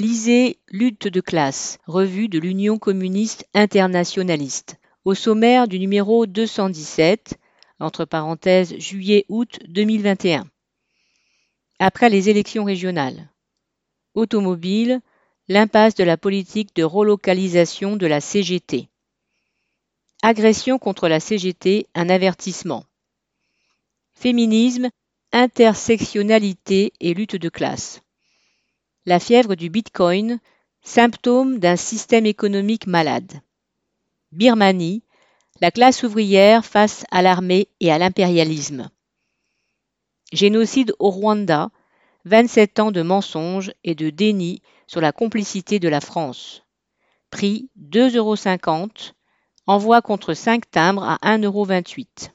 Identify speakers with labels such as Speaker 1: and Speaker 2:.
Speaker 1: Lisez Lutte de classe, revue de l'Union communiste internationaliste. Au sommaire du numéro 217, entre parenthèses juillet-août 2021. Après les élections régionales. Automobile, l'impasse de la politique de relocalisation de la CGT. Agression contre la CGT, un avertissement. Féminisme, intersectionnalité et lutte de classe. La fièvre du Bitcoin, symptôme d'un système économique malade. Birmanie, la classe ouvrière face à l'armée et à l'impérialisme. Génocide au Rwanda, 27 ans de mensonges et de déni sur la complicité de la France. Prix 2,50 euros. Envoi contre 5 timbres à 1,28 euros.